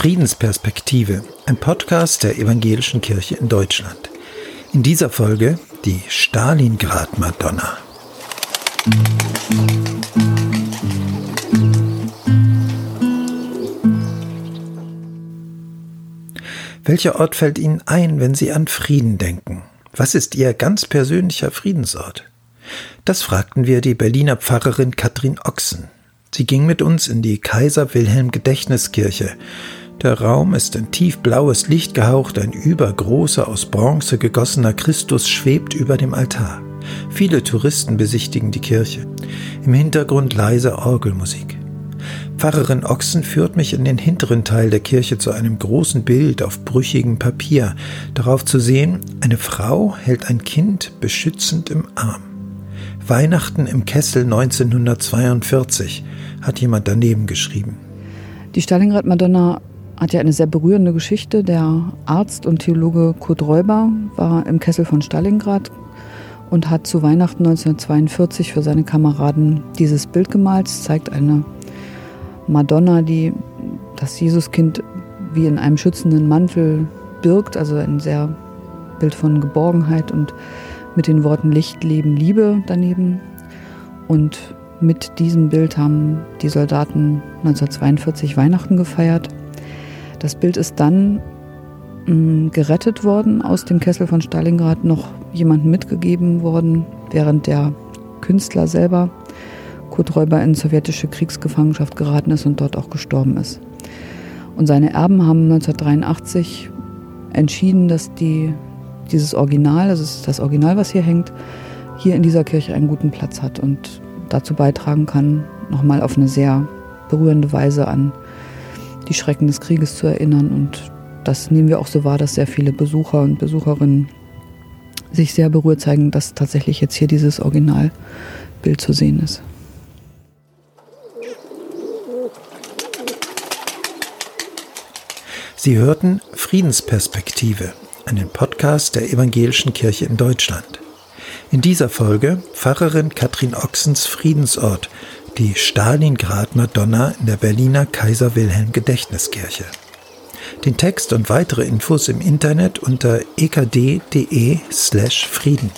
Friedensperspektive, ein Podcast der Evangelischen Kirche in Deutschland. In dieser Folge die Stalingrad-Madonna. Welcher Ort fällt Ihnen ein, wenn Sie an Frieden denken? Was ist Ihr ganz persönlicher Friedensort? Das fragten wir die Berliner Pfarrerin Katrin Ochsen. Sie ging mit uns in die Kaiser Wilhelm Gedächtniskirche, der Raum ist in tiefblaues Licht gehaucht, ein übergroßer, aus Bronze gegossener Christus schwebt über dem Altar. Viele Touristen besichtigen die Kirche. Im Hintergrund leise Orgelmusik. Pfarrerin Ochsen führt mich in den hinteren Teil der Kirche zu einem großen Bild auf brüchigem Papier. Darauf zu sehen, eine Frau hält ein Kind beschützend im Arm. Weihnachten im Kessel 1942 hat jemand daneben geschrieben. Die Stalingrad-Madonna hat ja eine sehr berührende Geschichte. Der Arzt und Theologe Kurt Räuber war im Kessel von Stalingrad und hat zu Weihnachten 1942 für seine Kameraden dieses Bild gemalt. Es zeigt eine Madonna, die das Jesuskind wie in einem schützenden Mantel birgt, also ein sehr Bild von Geborgenheit und mit den Worten Licht, Leben, Liebe daneben. Und mit diesem Bild haben die Soldaten 1942 Weihnachten gefeiert. Das Bild ist dann mh, mm, gerettet worden, aus dem Kessel von Stalingrad noch jemandem mitgegeben worden, während der Künstler selber, Kurt Räuber, in sowjetische Kriegsgefangenschaft geraten ist und dort auch gestorben ist. Und seine Erben haben 1983 entschieden, dass die, dieses Original, das ist das Original, was hier hängt, hier in dieser Kirche einen guten Platz hat und dazu beitragen kann, nochmal auf eine sehr berührende Weise an die Schrecken des Krieges zu erinnern. Und das nehmen wir auch so wahr, dass sehr viele Besucher und Besucherinnen sich sehr berührt zeigen, dass tatsächlich jetzt hier dieses Originalbild zu sehen ist. Sie hörten Friedensperspektive, einen Podcast der Evangelischen Kirche in Deutschland. In dieser Folge Pfarrerin Katrin Ochsens Friedensort die Stalingrad-Madonna in der Berliner Kaiser Wilhelm Gedächtniskirche. Den Text und weitere Infos im Internet unter ekd.de slash Frieden.